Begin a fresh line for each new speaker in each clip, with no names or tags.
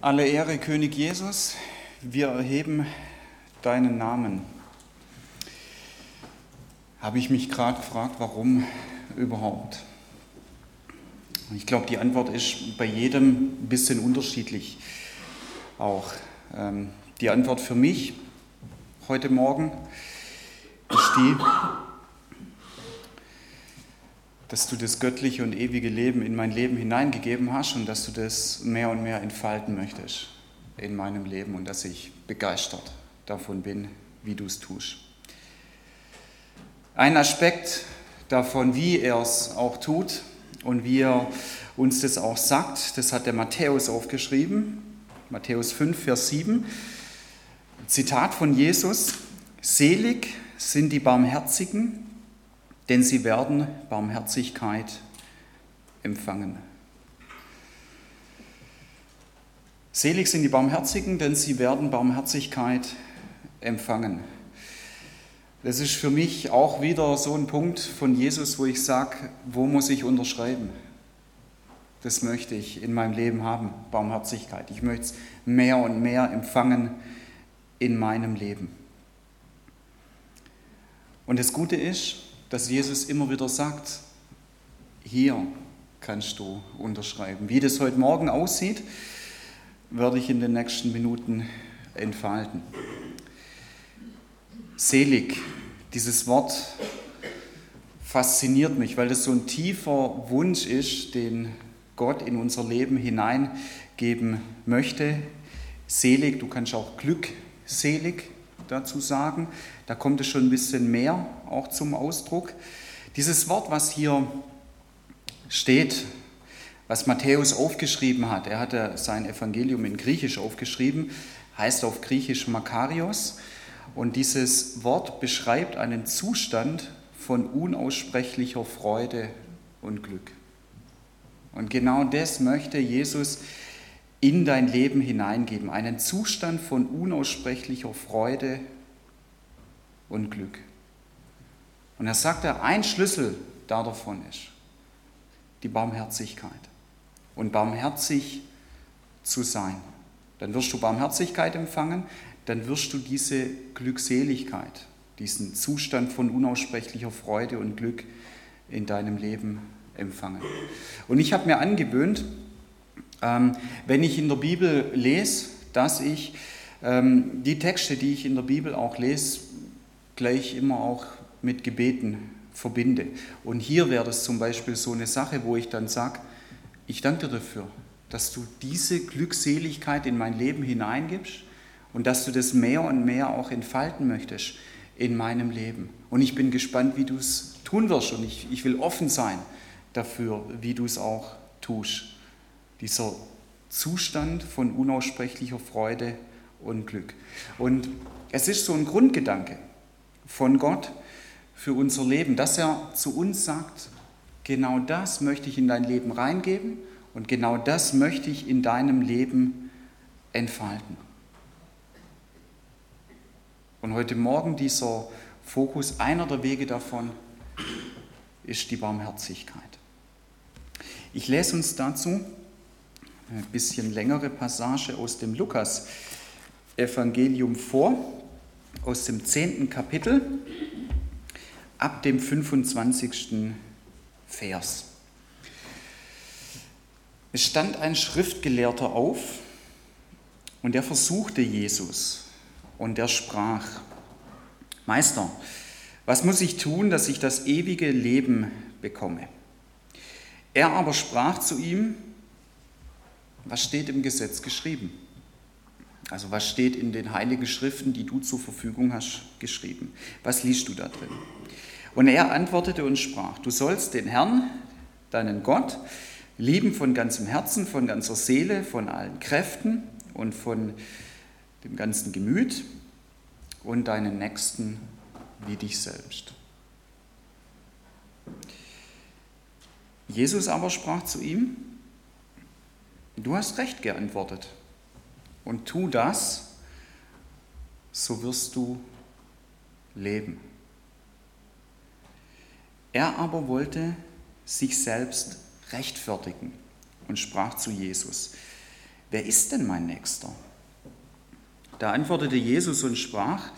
Alle Ehre, König Jesus, wir erheben deinen Namen. Habe ich mich gerade gefragt, warum überhaupt? Ich glaube, die Antwort ist bei jedem ein bisschen unterschiedlich. Auch ähm, die Antwort für mich heute Morgen ist die, dass du das göttliche und ewige Leben in mein Leben hineingegeben hast und dass du das mehr und mehr entfalten möchtest in meinem Leben und dass ich begeistert davon bin, wie du es tust. Ein Aspekt davon, wie er es auch tut und wie er uns das auch sagt, das hat der Matthäus aufgeschrieben, Matthäus 5, Vers 7. Zitat von Jesus, Selig sind die Barmherzigen, denn sie werden Barmherzigkeit empfangen. Selig sind die Barmherzigen, denn sie werden Barmherzigkeit empfangen. Das ist für mich auch wieder so ein Punkt von Jesus, wo ich sage, wo muss ich unterschreiben? Das möchte ich in meinem Leben haben, Barmherzigkeit. Ich möchte es mehr und mehr empfangen in meinem Leben. Und das Gute ist, dass Jesus immer wieder sagt, hier kannst du unterschreiben. Wie das heute Morgen aussieht, werde ich in den nächsten Minuten entfalten. Selig, dieses Wort fasziniert mich, weil das so ein tiefer Wunsch ist, den Gott in unser Leben hineingeben möchte. Selig, du kannst auch glückselig dazu sagen. Da kommt es schon ein bisschen mehr auch zum Ausdruck. Dieses Wort, was hier steht, was Matthäus aufgeschrieben hat, er hatte sein Evangelium in Griechisch aufgeschrieben, heißt auf Griechisch Makarios. Und dieses Wort beschreibt einen Zustand von unaussprechlicher Freude und Glück. Und genau das möchte Jesus in dein Leben hineingeben, einen Zustand von unaussprechlicher Freude und Glück. Und er sagt, ein Schlüssel davon ist die Barmherzigkeit. Und barmherzig zu sein. Dann wirst du Barmherzigkeit empfangen, dann wirst du diese Glückseligkeit, diesen Zustand von unaussprechlicher Freude und Glück in deinem Leben empfangen. Und ich habe mir angewöhnt, ähm, wenn ich in der Bibel lese, dass ich ähm, die Texte, die ich in der Bibel auch lese, gleich immer auch mit Gebeten verbinde. Und hier wäre das zum Beispiel so eine Sache, wo ich dann sage, ich danke dir dafür, dass du diese Glückseligkeit in mein Leben hineingibst und dass du das mehr und mehr auch entfalten möchtest in meinem Leben. Und ich bin gespannt, wie du es tun wirst und ich, ich will offen sein dafür, wie du es auch tust. Dieser Zustand von unaussprechlicher Freude und Glück. Und es ist so ein Grundgedanke von Gott für unser Leben, dass er zu uns sagt, genau das möchte ich in dein Leben reingeben und genau das möchte ich in deinem Leben entfalten. Und heute Morgen dieser Fokus, einer der Wege davon ist die Barmherzigkeit. Ich lese uns dazu eine bisschen längere Passage aus dem Lukas Evangelium vor aus dem zehnten Kapitel ab dem 25. Vers. Es stand ein Schriftgelehrter auf und er versuchte Jesus und er sprach, Meister, was muss ich tun, dass ich das ewige Leben bekomme? Er aber sprach zu ihm, was steht im Gesetz geschrieben? Also was steht in den heiligen Schriften, die du zur Verfügung hast, geschrieben? Was liest du da drin? Und er antwortete und sprach, du sollst den Herrn, deinen Gott, lieben von ganzem Herzen, von ganzer Seele, von allen Kräften und von dem ganzen Gemüt und deinen Nächsten wie dich selbst. Jesus aber sprach zu ihm, du hast recht geantwortet und tu das, so wirst du leben. Er aber wollte sich selbst rechtfertigen und sprach zu Jesus, wer ist denn mein Nächster? Da antwortete Jesus und sprach,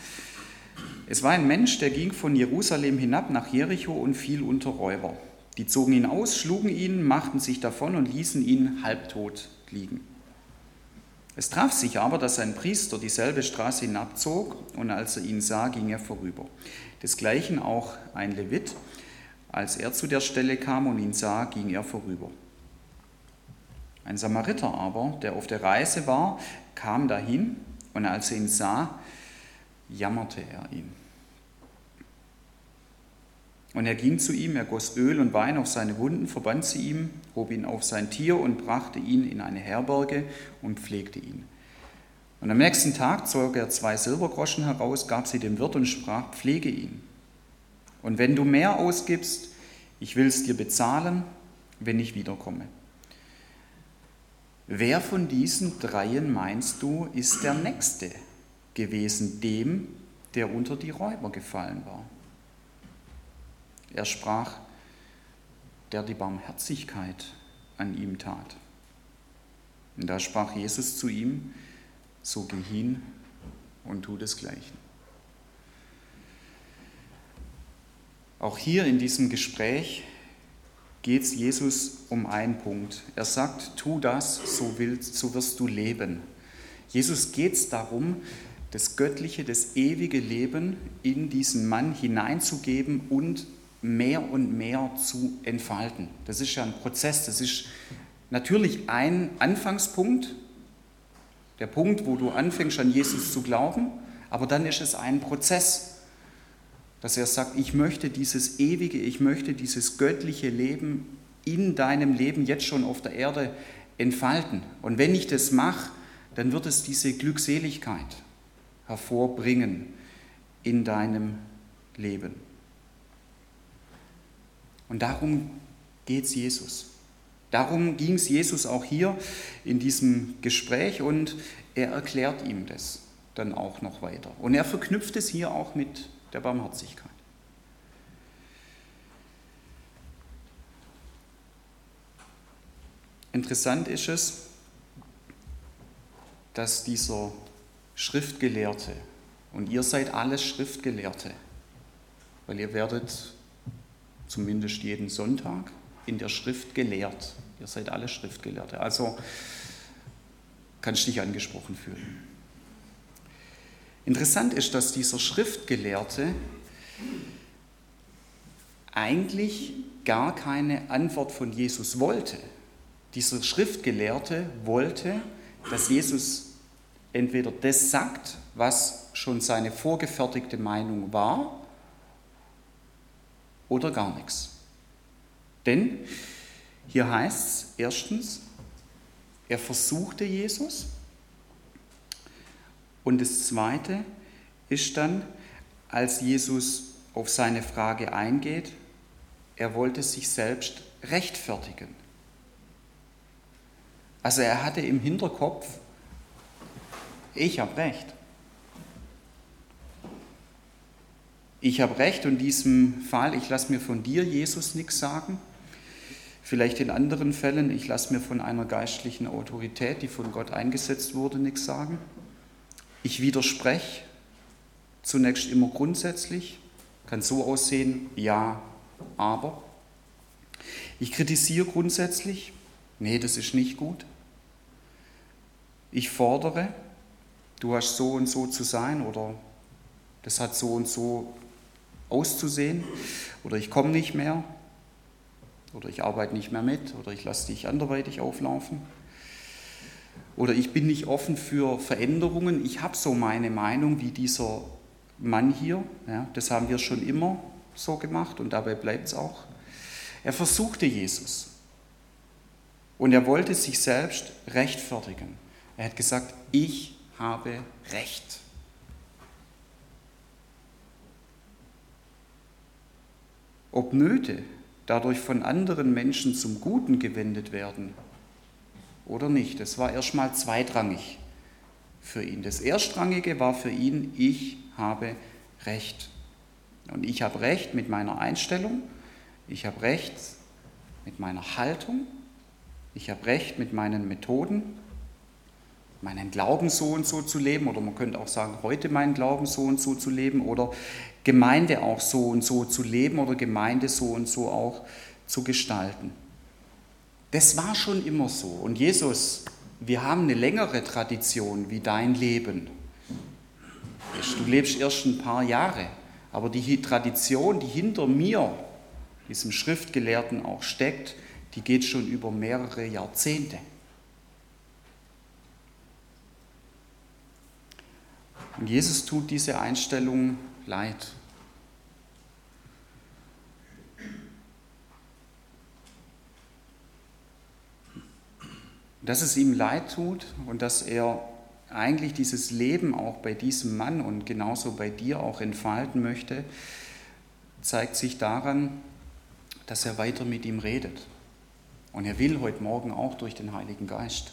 es war ein Mensch, der ging von Jerusalem hinab nach Jericho und fiel unter Räuber. Die zogen ihn aus, schlugen ihn, machten sich davon und ließen ihn halbtot liegen. Es traf sich aber, dass ein Priester dieselbe Straße hinabzog und als er ihn sah, ging er vorüber. Desgleichen auch ein Levit. Als er zu der Stelle kam und ihn sah, ging er vorüber. Ein Samariter aber, der auf der Reise war, kam dahin und als er ihn sah, jammerte er ihn. Und er ging zu ihm, er goss Öl und Wein auf seine Wunden, verband sie ihm, hob ihn auf sein Tier und brachte ihn in eine Herberge und pflegte ihn. Und am nächsten Tag zog er zwei Silbergroschen heraus, gab sie dem Wirt und sprach, pflege ihn. Und wenn du mehr ausgibst, ich will es dir bezahlen, wenn ich wiederkomme. Wer von diesen dreien meinst du, ist der Nächste gewesen, dem, der unter die Räuber gefallen war? Er sprach, der die Barmherzigkeit an ihm tat. Und da sprach Jesus zu ihm, so geh hin und tu desgleichen. Auch hier in diesem Gespräch geht es Jesus um einen Punkt. Er sagt, tu das, so, willst, so wirst du leben. Jesus geht es darum, das göttliche, das ewige Leben in diesen Mann hineinzugeben und mehr und mehr zu entfalten. Das ist ja ein Prozess, das ist natürlich ein Anfangspunkt, der Punkt, wo du anfängst an Jesus zu glauben, aber dann ist es ein Prozess, dass er sagt, ich möchte dieses ewige, ich möchte dieses göttliche Leben in deinem Leben jetzt schon auf der Erde entfalten. Und wenn ich das mache, dann wird es diese Glückseligkeit hervorbringen in deinem Leben. Und darum geht es Jesus. Darum ging es Jesus auch hier in diesem Gespräch und er erklärt ihm das dann auch noch weiter. Und er verknüpft es hier auch mit der Barmherzigkeit. Interessant ist es, dass dieser Schriftgelehrte, und ihr seid alles Schriftgelehrte, weil ihr werdet zumindest jeden Sonntag, in der Schrift gelehrt. Ihr seid alle Schriftgelehrte. Also kannst du dich angesprochen fühlen. Interessant ist, dass dieser Schriftgelehrte eigentlich gar keine Antwort von Jesus wollte. Dieser Schriftgelehrte wollte, dass Jesus entweder das sagt, was schon seine vorgefertigte Meinung war, oder gar nichts. Denn hier heißt es erstens, er versuchte Jesus. Und das Zweite ist dann, als Jesus auf seine Frage eingeht, er wollte sich selbst rechtfertigen. Also er hatte im Hinterkopf, ich habe recht. Ich habe recht in diesem Fall, ich lasse mir von dir, Jesus, nichts sagen. Vielleicht in anderen Fällen, ich lasse mir von einer geistlichen Autorität, die von Gott eingesetzt wurde, nichts sagen. Ich widerspreche zunächst immer grundsätzlich, kann so aussehen, ja, aber. Ich kritisiere grundsätzlich, nee, das ist nicht gut. Ich fordere, du hast so und so zu sein oder das hat so und so auszusehen oder ich komme nicht mehr oder ich arbeite nicht mehr mit oder ich lasse dich anderweitig auflaufen oder ich bin nicht offen für Veränderungen. Ich habe so meine Meinung wie dieser Mann hier. Ja, das haben wir schon immer so gemacht und dabei bleibt es auch. Er versuchte Jesus und er wollte sich selbst rechtfertigen. Er hat gesagt, ich habe Recht. Ob Nöte dadurch von anderen Menschen zum Guten gewendet werden oder nicht. Das war erstmal zweitrangig für ihn. Das Erstrangige war für ihn, ich habe Recht. Und ich habe Recht mit meiner Einstellung, ich habe Recht mit meiner Haltung, ich habe Recht mit meinen Methoden, meinen Glauben so und so zu leben oder man könnte auch sagen, heute meinen Glauben so und so zu leben oder Gemeinde auch so und so zu leben oder Gemeinde so und so auch zu gestalten. Das war schon immer so. Und Jesus, wir haben eine längere Tradition wie dein Leben. Du lebst erst ein paar Jahre, aber die Tradition, die hinter mir, diesem Schriftgelehrten auch steckt, die geht schon über mehrere Jahrzehnte. Und Jesus tut diese Einstellung leid. Dass es ihm leid tut und dass er eigentlich dieses Leben auch bei diesem Mann und genauso bei dir auch entfalten möchte, zeigt sich daran, dass er weiter mit ihm redet. Und er will heute Morgen auch durch den Heiligen Geist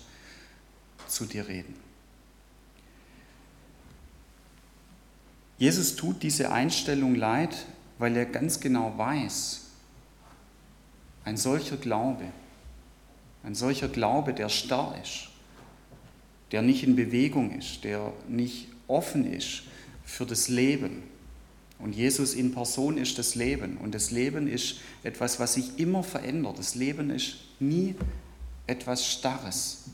zu dir reden. Jesus tut diese Einstellung leid, weil er ganz genau weiß, ein solcher Glaube, ein solcher Glaube, der starr ist, der nicht in Bewegung ist, der nicht offen ist für das Leben. Und Jesus in Person ist das Leben. Und das Leben ist etwas, was sich immer verändert. Das Leben ist nie etwas Starres.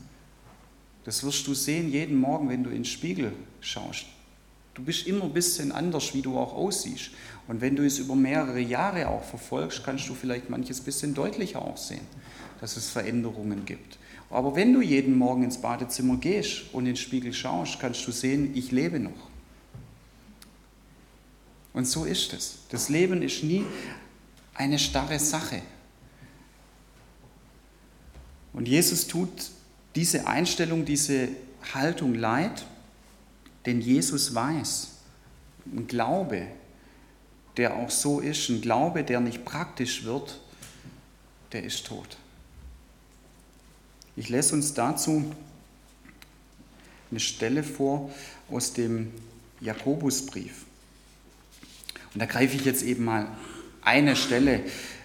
Das wirst du sehen jeden Morgen, wenn du in den Spiegel schaust. Du bist immer ein bisschen anders, wie du auch aussiehst. Und wenn du es über mehrere Jahre auch verfolgst, kannst du vielleicht manches bisschen deutlicher auch sehen, dass es Veränderungen gibt. Aber wenn du jeden Morgen ins Badezimmer gehst und in den Spiegel schaust, kannst du sehen, ich lebe noch. Und so ist es. Das Leben ist nie eine starre Sache. Und Jesus tut diese Einstellung, diese Haltung leid, denn Jesus weiß, ein Glaube, der auch so ist, ein Glaube, der nicht praktisch wird, der ist tot. Ich lese uns dazu eine Stelle vor aus dem Jakobusbrief. Und da greife ich jetzt eben mal eine Stelle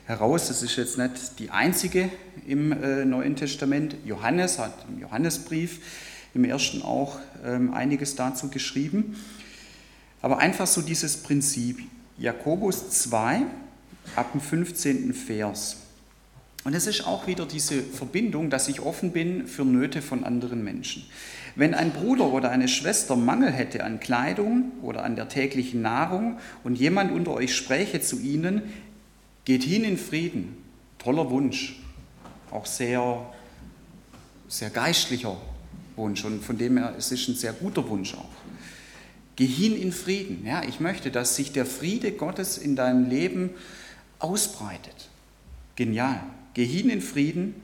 heraus. Das ist jetzt nicht die einzige im äh, Neuen Testament. Johannes hat im Johannesbrief im ersten auch ähm, einiges dazu geschrieben. Aber einfach so dieses Prinzip. Jakobus 2 ab dem 15. Vers. Und es ist auch wieder diese Verbindung, dass ich offen bin für Nöte von anderen Menschen. Wenn ein Bruder oder eine Schwester Mangel hätte an Kleidung oder an der täglichen Nahrung und jemand unter euch spräche zu ihnen, geht hin in Frieden. Toller Wunsch, auch sehr, sehr geistlicher Wunsch und von dem her es ist ein sehr guter Wunsch auch. Geh hin in Frieden. Ja, ich möchte, dass sich der Friede Gottes in deinem Leben ausbreitet. Genial. Geh hin in Frieden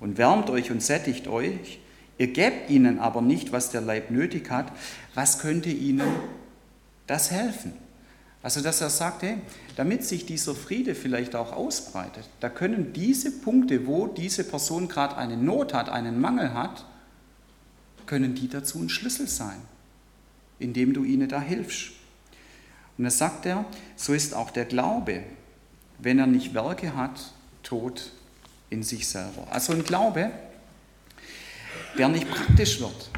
und wärmt euch und sättigt euch. Ihr gebt ihnen aber nicht, was der Leib nötig hat. Was könnte ihnen das helfen? Also, dass er sagt, hey, damit sich dieser Friede vielleicht auch ausbreitet, da können diese Punkte, wo diese Person gerade eine Not hat, einen Mangel hat, können die dazu ein Schlüssel sein, indem du ihnen da hilfst. Und da sagt er, so ist auch der Glaube, wenn er nicht Werke hat, tot in sich selber. Also ein Glaube, der nicht praktisch wird.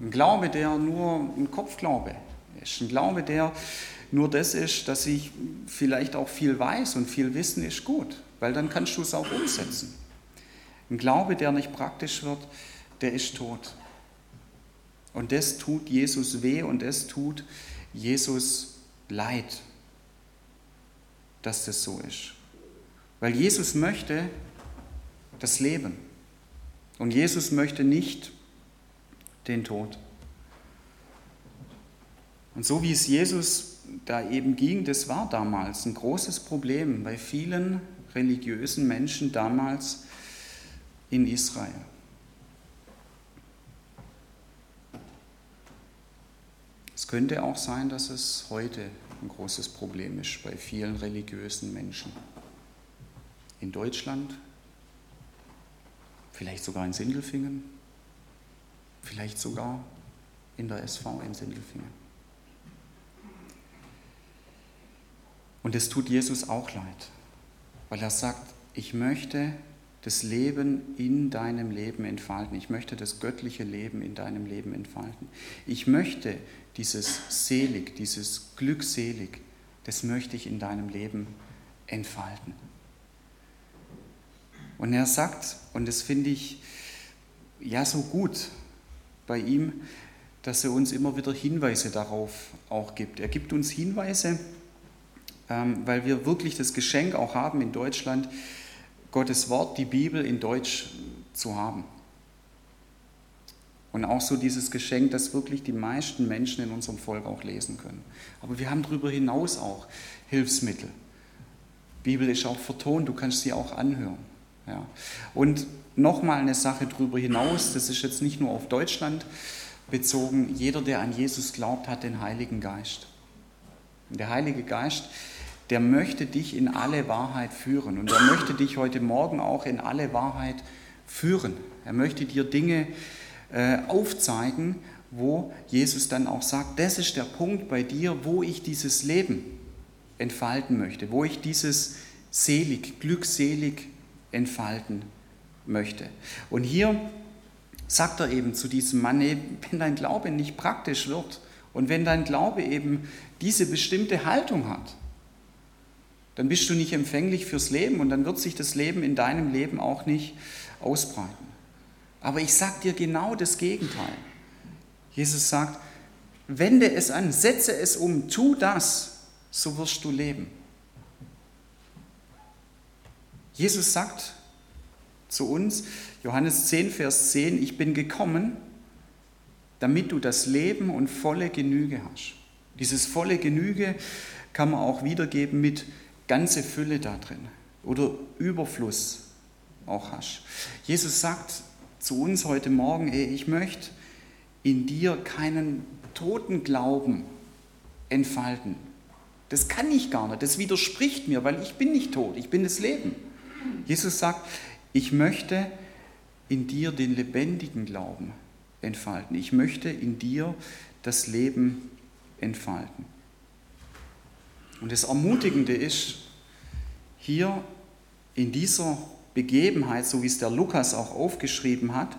Ein Glaube, der nur ein Kopfglaube ist. Ein Glaube, der nur das ist, dass ich vielleicht auch viel weiß und viel Wissen ist gut, weil dann kannst du es auch umsetzen. Ein Glaube, der nicht praktisch wird, der ist tot. Und das tut Jesus weh und das tut Jesus leid, dass das so ist. Weil Jesus möchte das Leben. Und Jesus möchte nicht den Tod. Und so wie es Jesus da eben ging, das war damals ein großes Problem bei vielen religiösen Menschen damals in Israel. Es könnte auch sein, dass es heute ein großes Problem ist bei vielen religiösen Menschen. In Deutschland, vielleicht sogar in Sindelfingen, vielleicht sogar in der SV in Sindelfingen. Und es tut Jesus auch leid, weil er sagt, ich möchte, das Leben in deinem Leben entfalten. Ich möchte das göttliche Leben in deinem Leben entfalten. Ich möchte dieses selig, dieses glückselig, das möchte ich in deinem Leben entfalten. Und er sagt, und das finde ich ja so gut bei ihm, dass er uns immer wieder Hinweise darauf auch gibt. Er gibt uns Hinweise, ähm, weil wir wirklich das Geschenk auch haben in Deutschland, Gottes Wort, die Bibel in Deutsch zu haben. Und auch so dieses Geschenk, dass wirklich die meisten Menschen in unserem Volk auch lesen können. Aber wir haben darüber hinaus auch Hilfsmittel. Bibel ist auch vertont, du kannst sie auch anhören. Ja. Und nochmal eine Sache darüber hinaus, das ist jetzt nicht nur auf Deutschland bezogen, jeder, der an Jesus glaubt, hat den Heiligen Geist. Und der Heilige Geist der möchte dich in alle Wahrheit führen. Und er möchte dich heute Morgen auch in alle Wahrheit führen. Er möchte dir Dinge äh, aufzeigen, wo Jesus dann auch sagt, das ist der Punkt bei dir, wo ich dieses Leben entfalten möchte, wo ich dieses selig, glückselig entfalten möchte. Und hier sagt er eben zu diesem Mann, wenn dein Glaube nicht praktisch wird und wenn dein Glaube eben diese bestimmte Haltung hat, dann bist du nicht empfänglich fürs Leben und dann wird sich das Leben in deinem Leben auch nicht ausbreiten. Aber ich sage dir genau das Gegenteil. Jesus sagt, wende es an, setze es um, tu das, so wirst du leben. Jesus sagt zu uns, Johannes 10, Vers 10, ich bin gekommen, damit du das Leben und volle Genüge hast. Dieses volle Genüge kann man auch wiedergeben mit ganze Fülle da drin oder Überfluss auch hast. Jesus sagt zu uns heute Morgen, ey, ich möchte in dir keinen toten Glauben entfalten. Das kann ich gar nicht, das widerspricht mir, weil ich bin nicht tot, ich bin das Leben. Jesus sagt, ich möchte in dir den lebendigen Glauben entfalten. Ich möchte in dir das Leben entfalten. Und das Ermutigende ist, hier in dieser Begebenheit, so wie es der Lukas auch aufgeschrieben hat,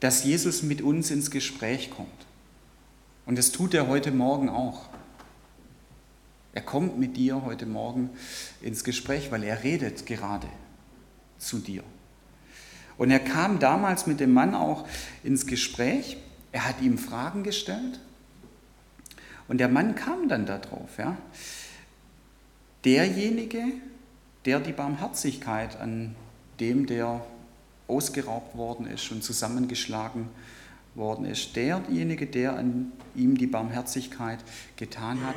dass Jesus mit uns ins Gespräch kommt. Und das tut er heute Morgen auch. Er kommt mit dir heute Morgen ins Gespräch, weil er redet gerade zu dir. Und er kam damals mit dem Mann auch ins Gespräch. Er hat ihm Fragen gestellt. Und der Mann kam dann darauf. Ja derjenige, der die Barmherzigkeit an dem, der ausgeraubt worden ist und zusammengeschlagen worden ist, derjenige, der an ihm die Barmherzigkeit getan hat,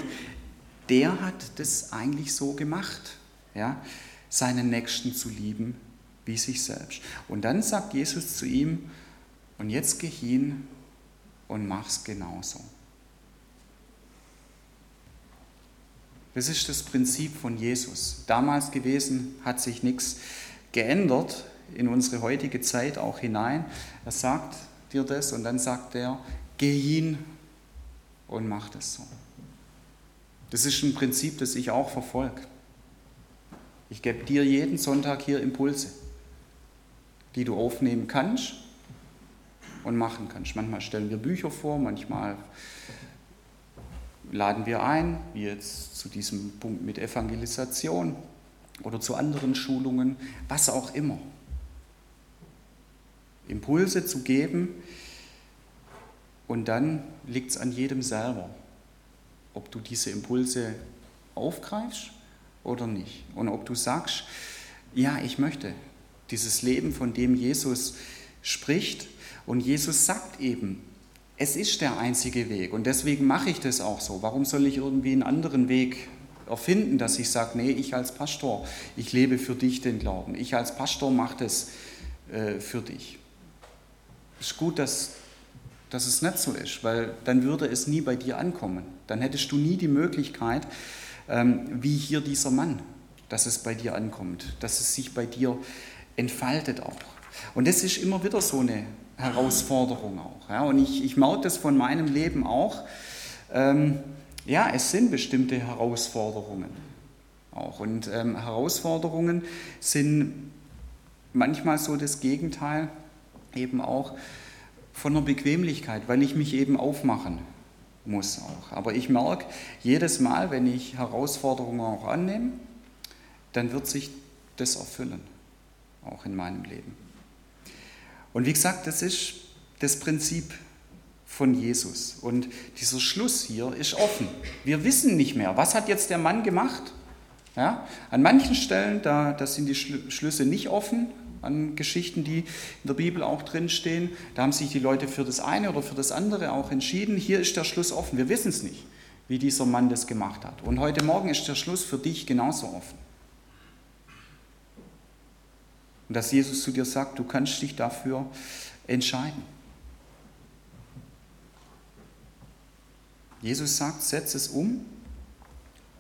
der hat das eigentlich so gemacht, ja, seinen Nächsten zu lieben wie sich selbst. Und dann sagt Jesus zu ihm, und jetzt geh hin und mach's genauso. Das ist das Prinzip von Jesus. Damals gewesen hat sich nichts geändert in unsere heutige Zeit auch hinein. Er sagt dir das und dann sagt er, geh hin und mach das so. Das ist ein Prinzip, das ich auch verfolge. Ich gebe dir jeden Sonntag hier Impulse, die du aufnehmen kannst und machen kannst. Manchmal stellen wir Bücher vor, manchmal laden wir ein, wie jetzt zu diesem Punkt mit Evangelisation oder zu anderen Schulungen, was auch immer. Impulse zu geben und dann liegt es an jedem selber, ob du diese Impulse aufgreifst oder nicht. Und ob du sagst, ja, ich möchte dieses Leben, von dem Jesus spricht. Und Jesus sagt eben, es ist der einzige Weg und deswegen mache ich das auch so. Warum soll ich irgendwie einen anderen Weg erfinden, dass ich sage, nee, ich als Pastor, ich lebe für dich den Glauben. Ich als Pastor mache das äh, für dich. Es ist gut, dass, dass es nicht so ist, weil dann würde es nie bei dir ankommen. Dann hättest du nie die Möglichkeit, ähm, wie hier dieser Mann, dass es bei dir ankommt, dass es sich bei dir entfaltet auch. Und das ist immer wieder so eine Herausforderung auch. Ja, und ich, ich maut das von meinem Leben auch. Ähm, ja, es sind bestimmte Herausforderungen auch. Und ähm, Herausforderungen sind manchmal so das Gegenteil, eben auch von der Bequemlichkeit, weil ich mich eben aufmachen muss auch. Aber ich merke, jedes Mal, wenn ich Herausforderungen auch annehme, dann wird sich das erfüllen, auch in meinem Leben. Und wie gesagt, das ist das Prinzip von Jesus. Und dieser Schluss hier ist offen. Wir wissen nicht mehr, was hat jetzt der Mann gemacht? Ja? An manchen Stellen, da, da sind die Schlüsse nicht offen, an Geschichten, die in der Bibel auch drinstehen. Da haben sich die Leute für das eine oder für das andere auch entschieden. Hier ist der Schluss offen. Wir wissen es nicht, wie dieser Mann das gemacht hat. Und heute Morgen ist der Schluss für dich genauso offen. Und dass Jesus zu dir sagt, du kannst dich dafür entscheiden. Jesus sagt, setz es um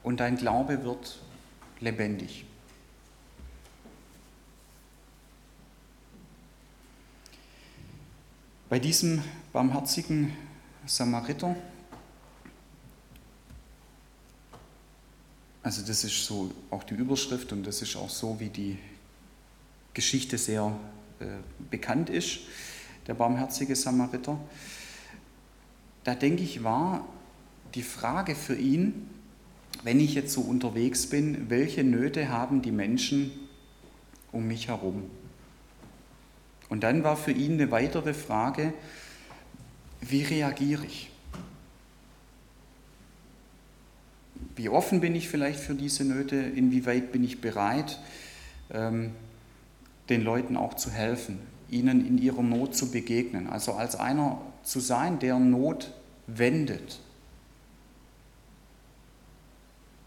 und dein Glaube wird lebendig. Bei diesem barmherzigen Samariter, also das ist so auch die Überschrift und das ist auch so, wie die Geschichte sehr äh, bekannt ist, der barmherzige Samariter, da denke ich, war die Frage für ihn, wenn ich jetzt so unterwegs bin, welche Nöte haben die Menschen um mich herum? Und dann war für ihn eine weitere Frage, wie reagiere ich? Wie offen bin ich vielleicht für diese Nöte? Inwieweit bin ich bereit, ähm, den Leuten auch zu helfen, ihnen in ihrer Not zu begegnen? Also als einer zu sein, der Not wendet.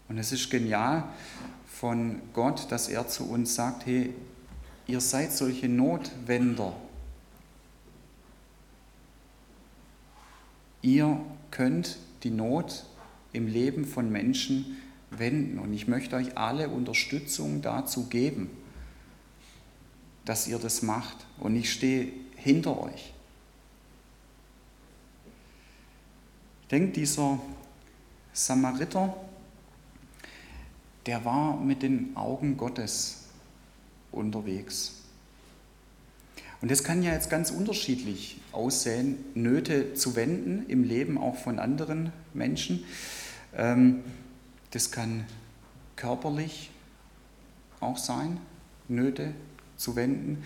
Und es ist genial von Gott, dass er zu uns sagt, hey, ihr seid solche Notwender. Ihr könnt die Not im Leben von Menschen wenden. Und ich möchte euch alle Unterstützung dazu geben, dass ihr das macht. Und ich stehe hinter euch. Ich denke, dieser Samariter, der war mit den Augen Gottes unterwegs. Und das kann ja jetzt ganz unterschiedlich aussehen, Nöte zu wenden im Leben auch von anderen Menschen. Ähm, das kann körperlich auch sein, Nöte zu wenden.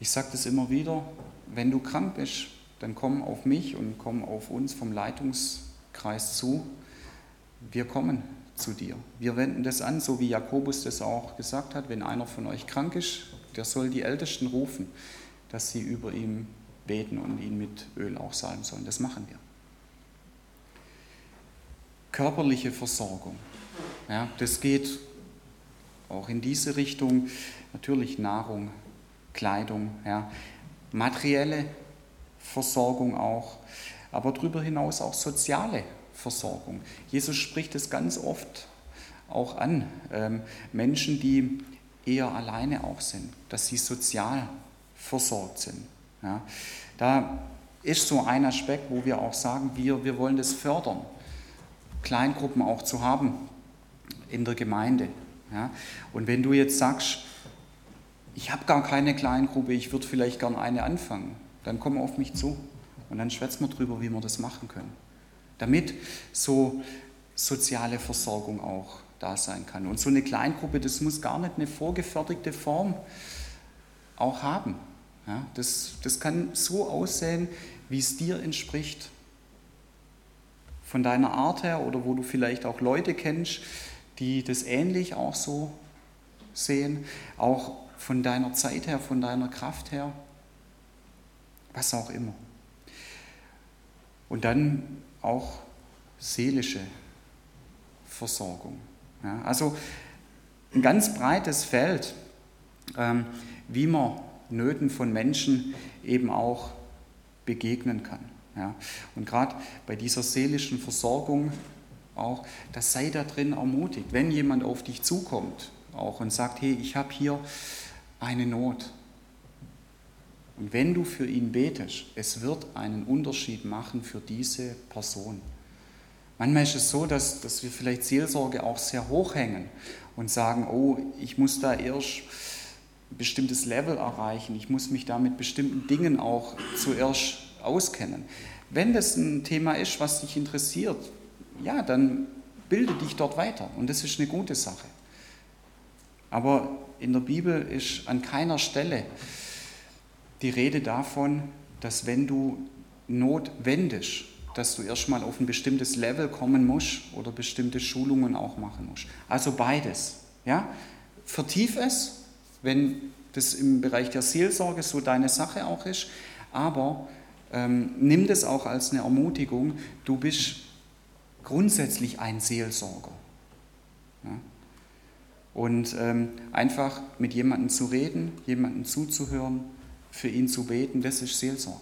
Ich sage das immer wieder, wenn du krank bist, dann komm auf mich und komm auf uns vom Leitungskreis zu. Wir kommen zu dir. Wir wenden das an, so wie Jakobus das auch gesagt hat, wenn einer von euch krank ist, der soll die Ältesten rufen, dass sie über ihm beten und ihn mit Öl auch salben sollen. Das machen wir. Körperliche Versorgung. Ja, das geht auch in diese Richtung. Natürlich Nahrung, Kleidung, ja, materielle Versorgung auch, aber darüber hinaus auch soziale Versorgung. Jesus spricht es ganz oft auch an, ähm, Menschen, die eher alleine auch sind, dass sie sozial versorgt sind. Ja. Da ist so ein Aspekt, wo wir auch sagen, wir, wir wollen das fördern, Kleingruppen auch zu haben in der Gemeinde. Ja. Und wenn du jetzt sagst, ich habe gar keine Kleingruppe, ich würde vielleicht gern eine anfangen, dann komm auf mich zu und dann schwätzen wir drüber, wie wir das machen können damit so soziale Versorgung auch da sein kann. Und so eine Kleingruppe, das muss gar nicht eine vorgefertigte Form auch haben. Ja, das, das kann so aussehen, wie es dir entspricht. Von deiner Art her oder wo du vielleicht auch Leute kennst, die das ähnlich auch so sehen, auch von deiner Zeit her, von deiner Kraft her, was auch immer. Und dann auch seelische Versorgung. Ja, also ein ganz breites Feld, ähm, wie man Nöten von Menschen eben auch begegnen kann. Ja. Und gerade bei dieser seelischen Versorgung auch, das sei da drin ermutigt, wenn jemand auf dich zukommt auch und sagt, hey, ich habe hier eine Not, und wenn du für ihn betest, es wird einen Unterschied machen für diese Person. Manchmal ist es so, dass, dass wir vielleicht Seelsorge auch sehr hoch hängen und sagen, oh, ich muss da erst ein bestimmtes Level erreichen, ich muss mich da mit bestimmten Dingen auch zuerst auskennen. Wenn das ein Thema ist, was dich interessiert, ja, dann bilde dich dort weiter und das ist eine gute Sache. Aber in der Bibel ist an keiner Stelle die Rede davon, dass wenn du Not wendest, dass du erstmal auf ein bestimmtes Level kommen musst oder bestimmte Schulungen auch machen musst. Also beides. Ja? Vertief es, wenn das im Bereich der Seelsorge so deine Sache auch ist, aber ähm, nimm das auch als eine Ermutigung, du bist grundsätzlich ein Seelsorger. Ja? Und ähm, einfach mit jemandem zu reden, jemandem zuzuhören, für ihn zu beten, das ist Seelsorge.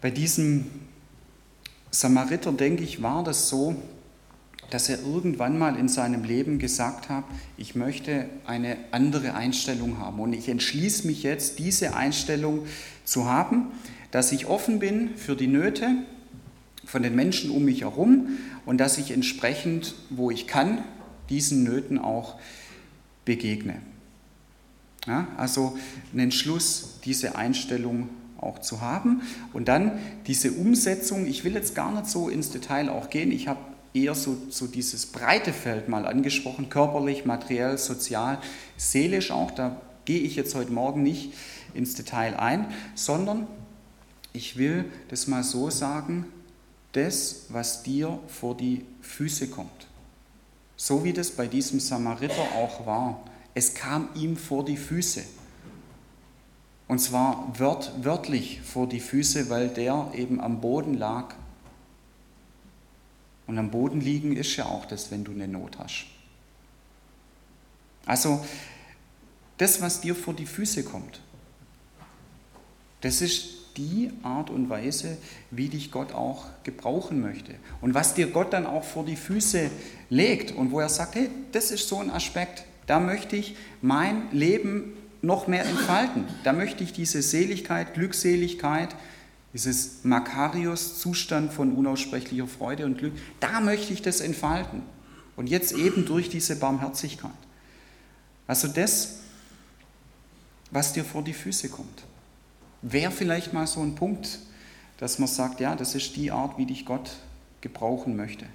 Bei diesem Samariter, denke ich, war das so, dass er irgendwann mal in seinem Leben gesagt hat, ich möchte eine andere Einstellung haben. Und ich entschließe mich jetzt, diese Einstellung zu haben, dass ich offen bin für die Nöte von den Menschen um mich herum und dass ich entsprechend, wo ich kann, diesen Nöten auch begegne. Ja, also einen Entschluss, diese Einstellung auch zu haben. Und dann diese Umsetzung, ich will jetzt gar nicht so ins Detail auch gehen, ich habe eher so, so dieses breite Feld mal angesprochen, körperlich, materiell, sozial, seelisch auch, da gehe ich jetzt heute Morgen nicht ins Detail ein, sondern ich will das mal so sagen, das, was dir vor die Füße kommt. So wie das bei diesem Samariter auch war. Es kam ihm vor die Füße. Und zwar wört, wörtlich vor die Füße, weil der eben am Boden lag. Und am Boden liegen ist ja auch das, wenn du eine Not hast. Also das, was dir vor die Füße kommt, das ist die Art und Weise, wie dich Gott auch gebrauchen möchte. Und was dir Gott dann auch vor die Füße legt und wo er sagt, hey, das ist so ein Aspekt, da möchte ich mein Leben noch mehr entfalten. Da möchte ich diese Seligkeit, Glückseligkeit, dieses Makarios-Zustand von unaussprechlicher Freude und Glück, da möchte ich das entfalten. Und jetzt eben durch diese Barmherzigkeit. Also das, was dir vor die Füße kommt. Wäre vielleicht mal so ein Punkt, dass man sagt, ja, das ist die Art, wie dich Gott gebrauchen möchte.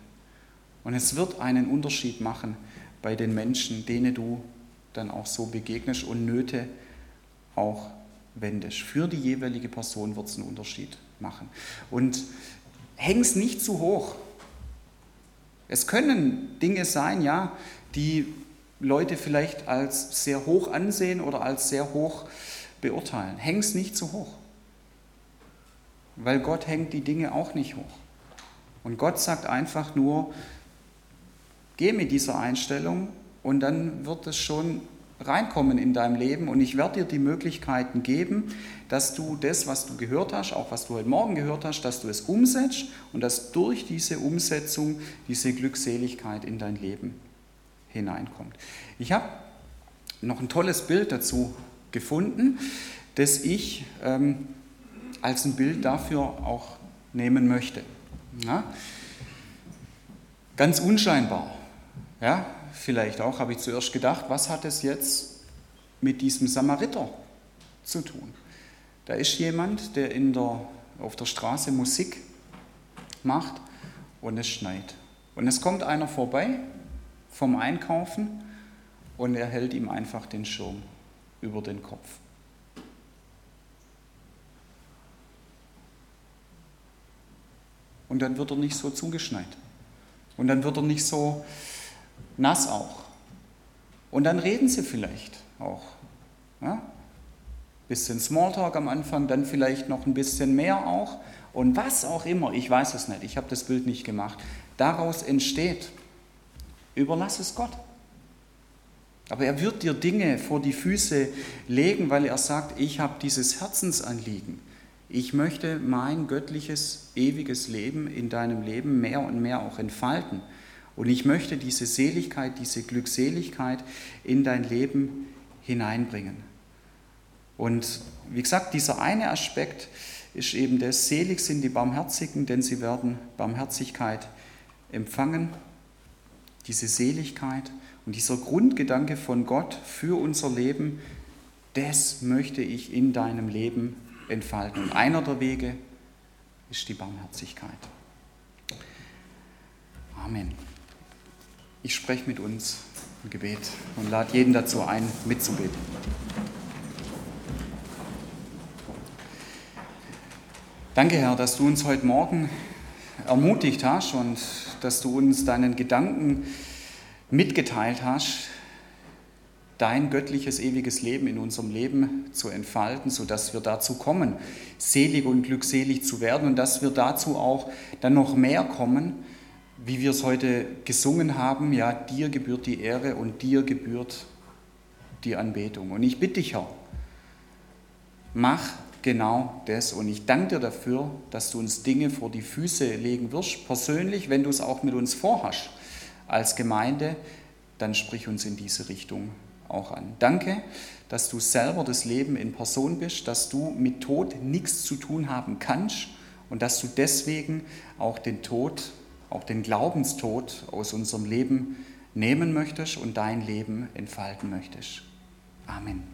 Und es wird einen Unterschied machen bei den Menschen, denen du dann auch so begegnest und Nöte auch wendest. Für die jeweilige Person wird es einen Unterschied machen. Und häng es nicht zu hoch. Es können Dinge sein, ja, die Leute vielleicht als sehr hoch ansehen oder als sehr hoch beurteilen. Häng es nicht zu hoch. Weil Gott hängt die Dinge auch nicht hoch. Und Gott sagt einfach nur, geh mit dieser Einstellung und dann wird es schon reinkommen in deinem Leben und ich werde dir die Möglichkeiten geben, dass du das, was du gehört hast, auch was du heute Morgen gehört hast, dass du es umsetzt und dass durch diese Umsetzung diese Glückseligkeit in dein Leben hineinkommt. Ich habe noch ein tolles Bild dazu gefunden, das ich ähm, als ein Bild dafür auch nehmen möchte. Ja? Ganz unscheinbar. Ja? vielleicht auch, habe ich zuerst gedacht, was hat es jetzt mit diesem Samariter zu tun? Da ist jemand, der, in der auf der Straße Musik macht und es schneit. Und es kommt einer vorbei vom Einkaufen und er hält ihm einfach den Schirm über den Kopf. Und dann wird er nicht so zugeschneit. Und dann wird er nicht so nass auch. Und dann reden sie vielleicht auch. Ja? Bisschen Smalltalk am Anfang, dann vielleicht noch ein bisschen mehr auch. Und was auch immer, ich weiß es nicht, ich habe das Bild nicht gemacht, daraus entsteht, überlass es Gott. Aber er wird dir Dinge vor die Füße legen, weil er sagt, ich habe dieses Herzensanliegen. Ich möchte mein göttliches, ewiges Leben in deinem Leben mehr und mehr auch entfalten. Und ich möchte diese Seligkeit, diese Glückseligkeit in dein Leben hineinbringen. Und wie gesagt, dieser eine Aspekt ist eben der, selig sind die Barmherzigen, denn sie werden Barmherzigkeit empfangen, diese Seligkeit. Und dieser Grundgedanke von Gott für unser Leben, das möchte ich in deinem Leben entfalten. Und einer der Wege ist die Barmherzigkeit. Amen. Ich spreche mit uns im Gebet und lade jeden dazu ein, mitzubeten. Danke, Herr, dass du uns heute Morgen ermutigt hast und dass du uns deinen Gedanken mitgeteilt hast, dein göttliches ewiges Leben in unserem Leben zu entfalten, sodass wir dazu kommen, selig und glückselig zu werden und dass wir dazu auch dann noch mehr kommen, wie wir es heute gesungen haben, ja, dir gebührt die Ehre und dir gebührt die Anbetung. Und ich bitte dich, Herr, mach genau das. Und ich danke dir dafür, dass du uns Dinge vor die Füße legen wirst, persönlich, wenn du es auch mit uns vorhast als Gemeinde, dann sprich uns in diese Richtung auch an. Danke, dass du selber das Leben in Person bist, dass du mit Tod nichts zu tun haben kannst und dass du deswegen auch den Tod, auch den Glaubenstod aus unserem Leben nehmen möchtest und dein Leben entfalten möchtest. Amen.